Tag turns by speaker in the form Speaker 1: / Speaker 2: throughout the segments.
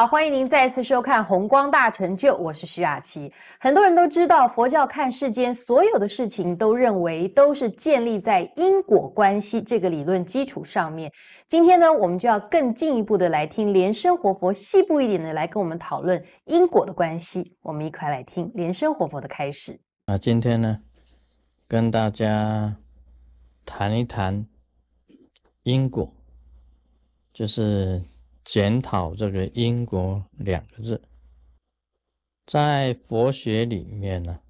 Speaker 1: 好，欢迎您再次收看《红光大成就》，我是徐雅琪。很多人都知道，佛教看世间所有的事情，都认为都是建立在因果关系这个理论基础上面。今天呢，我们就要更进一步的来听莲生活佛细部一点的来跟我们讨论因果的关系。我们一块来听莲生活佛的开始。
Speaker 2: 啊，今天呢，跟大家谈一谈因果，就是。检讨这个因果两个字，在佛学里面呢，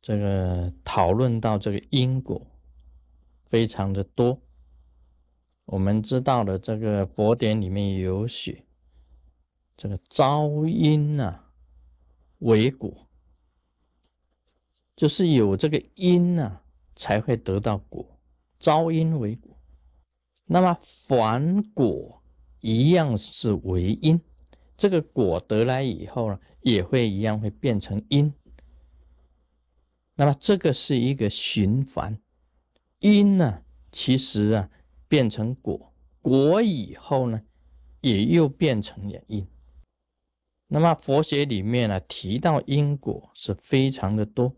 Speaker 2: 这个讨论到这个因果非常的多。我们知道的这个佛典里面有写，这个招因啊为果，就是有这个因啊才会得到果，招因为果。那么反果。一样是为因，这个果得来以后呢，也会一样会变成因。那么这个是一个循环，因呢，其实啊变成果，果以后呢，也又变成了因。那么佛学里面呢提到因果是非常的多，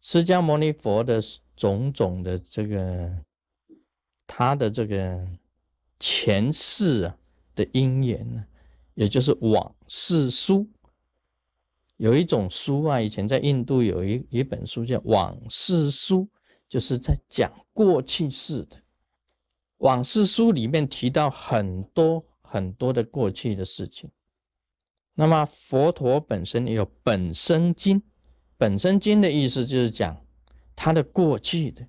Speaker 2: 释迦牟尼佛的种种的这个他的这个。前世啊的因缘呢，也就是往事书。有一种书啊，以前在印度有一一本书叫《往事书》，就是在讲过去式的。往事书里面提到很多很多的过去的事情。那么佛陀本身也有本生经，本生经的意思就是讲他的过去的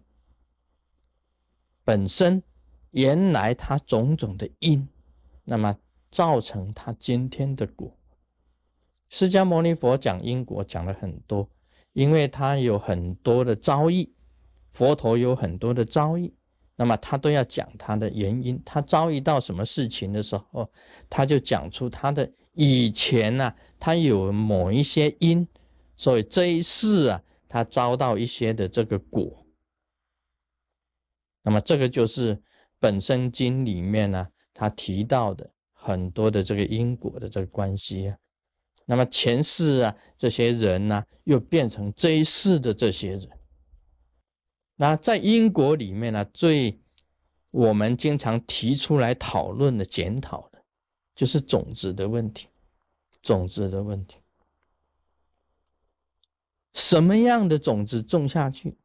Speaker 2: 本身。原来他种种的因，那么造成他今天的果。释迦牟尼佛讲因果讲了很多，因为他有很多的遭遇，佛陀有很多的遭遇，那么他都要讲他的原因。他遭遇到什么事情的时候，他就讲出他的以前呢，他有某一些因，所以这一世啊，他遭到一些的这个果。那么这个就是。本身经里面呢，他提到的很多的这个因果的这个关系啊，那么前世啊，这些人呢，又变成这一世的这些人。那在因果里面呢，最我们经常提出来讨论的、检讨的，就是种子的问题，种子的问题，什么样的种子种下去？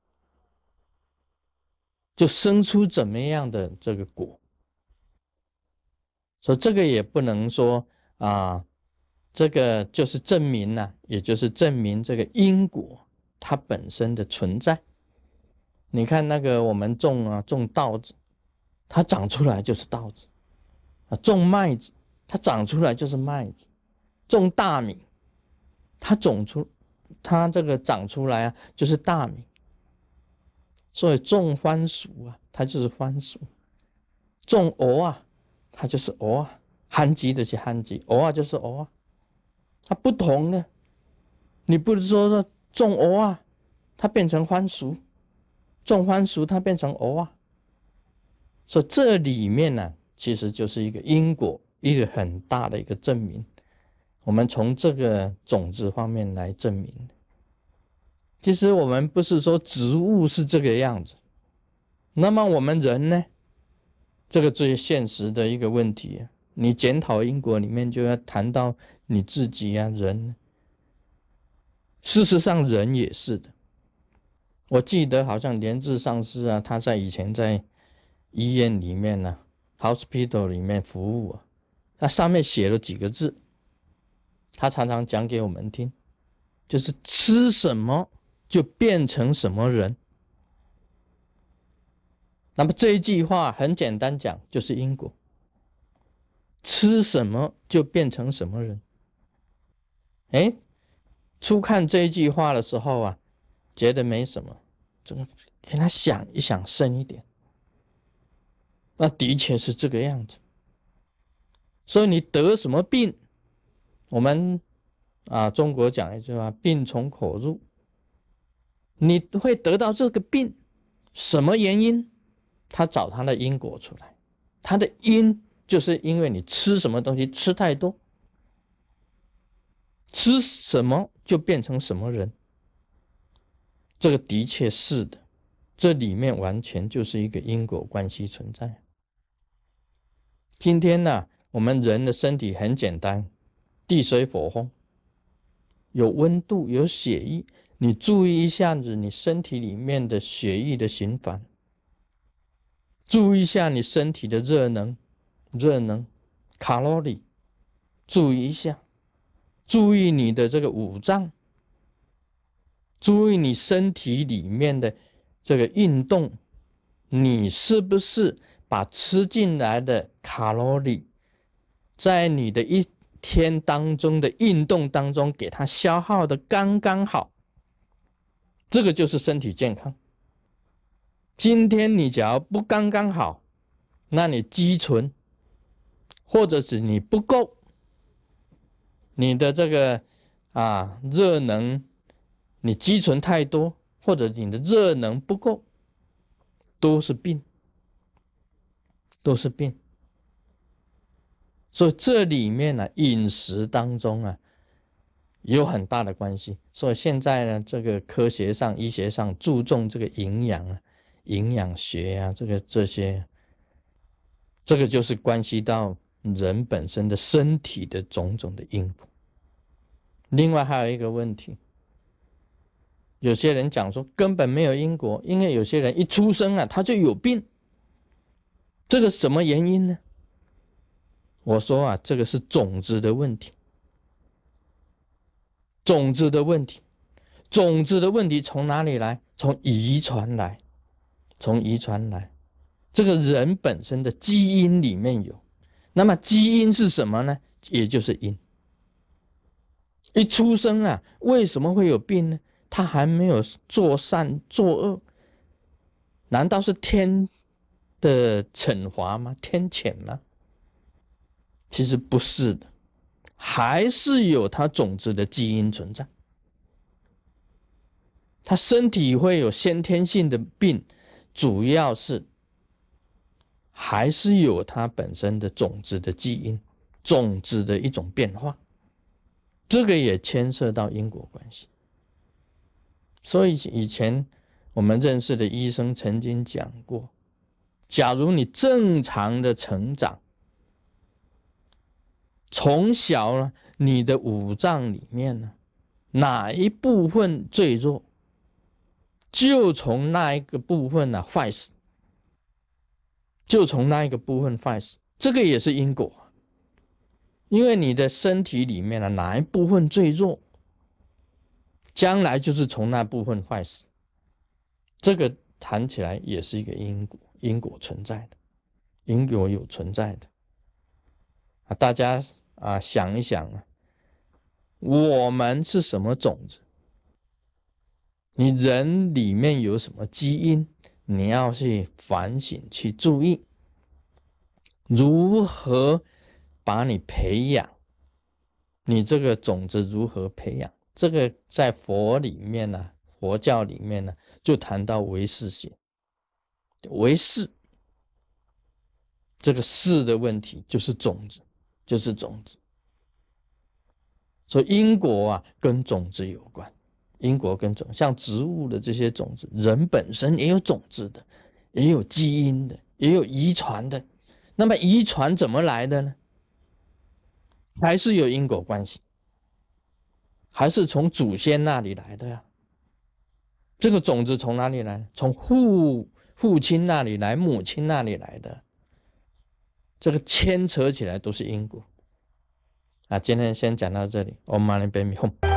Speaker 2: 就生出怎么样的这个果，所以这个也不能说啊，这个就是证明呢，也就是证明这个因果它本身的存在。你看那个我们种啊种稻子，它长出来就是稻子啊；种麦子，它长出来就是麦子；种大米，它种出它这个长出来啊就是大米。所以种番薯啊，它就是番薯；种鹅啊，它就是鹅啊；番薯就是番薯，藕啊就是鹅啊。它不同的，你不是说说种鹅啊，它变成番薯；种番薯，它变成鹅啊。所以这里面呢，其实就是一个因果，一个很大的一个证明。我们从这个种子方面来证明。其实我们不是说植物是这个样子，那么我们人呢？这个最现实的一个问题，你检讨因果里面就要谈到你自己呀，人。事实上，人也是的。我记得好像连志上师啊，他在以前在医院里面呢，hospital 里面服务啊，他上面写了几个字，他常常讲给我们听，就是吃什么。就变成什么人？那么这一句话很简单讲，就是因果。吃什么就变成什么人。哎，初看这一句话的时候啊，觉得没什么，这个给他想一想深一点，那的确是这个样子。所以你得什么病，我们啊，中国讲一句话：病从口入。你会得到这个病，什么原因？他找他的因果出来，他的因就是因为你吃什么东西吃太多，吃什么就变成什么人。这个的确是的，这里面完全就是一个因果关系存在。今天呢，我们人的身体很简单，地水火风，有温度，有血液。你注意一下子，你身体里面的血液的循环，注意一下你身体的热能，热能，卡路里，注意一下，注意你的这个五脏，注意你身体里面的这个运动，你是不是把吃进来的卡路里，在你的一天当中的运动当中，给它消耗的刚刚好？这个就是身体健康。今天你只要不刚刚好，那你积存，或者是你不够，你的这个啊热能，你积存太多，或者你的热能不够，都是病，都是病。所以这里面呢，饮食当中啊。有很大的关系，所以现在呢，这个科学上、医学上注重这个营养啊、营养学啊，这个这些，这个就是关系到人本身的身体的种种的因果。另外还有一个问题，有些人讲说根本没有因果，因为有些人一出生啊他就有病，这个什么原因呢？我说啊，这个是种子的问题。种子的问题，种子的问题从哪里来？从遗传来，从遗传来。这个人本身的基因里面有，那么基因是什么呢？也就是因。一出生啊，为什么会有病呢？他还没有做善作恶，难道是天的惩罚吗？天谴吗？其实不是的。还是有它种子的基因存在，他身体会有先天性的病，主要是还是有它本身的种子的基因，种子的一种变化，这个也牵涉到因果关系。所以以前我们认识的医生曾经讲过，假如你正常的成长。从小呢，你的五脏里面呢，哪一部分最弱，就从那一个部分呢坏死，就从那一个部分坏死，这个也是因果，因为你的身体里面呢哪一部分最弱，将来就是从那部分坏死，这个谈起来也是一个因果，因果存在的，因果有存在的。啊，大家。啊，想一想啊，我们是什么种子？你人里面有什么基因？你要去反省，去注意如何把你培养。你这个种子如何培养？这个在佛里面呢，佛教里面呢，就谈到唯识学。唯识这个识的问题，就是种子。就是种子，所以因果啊跟种子有关。因果跟种，像植物的这些种子，人本身也有种子的，也有基因的，也有遗传的。那么遗传怎么来的呢？还是有因果关系，还是从祖先那里来的呀？这个种子从哪里来？从父父亲那里来，母亲那里来的。这个牵扯起来都是因果啊！今天先讲到这里，我们马上 home。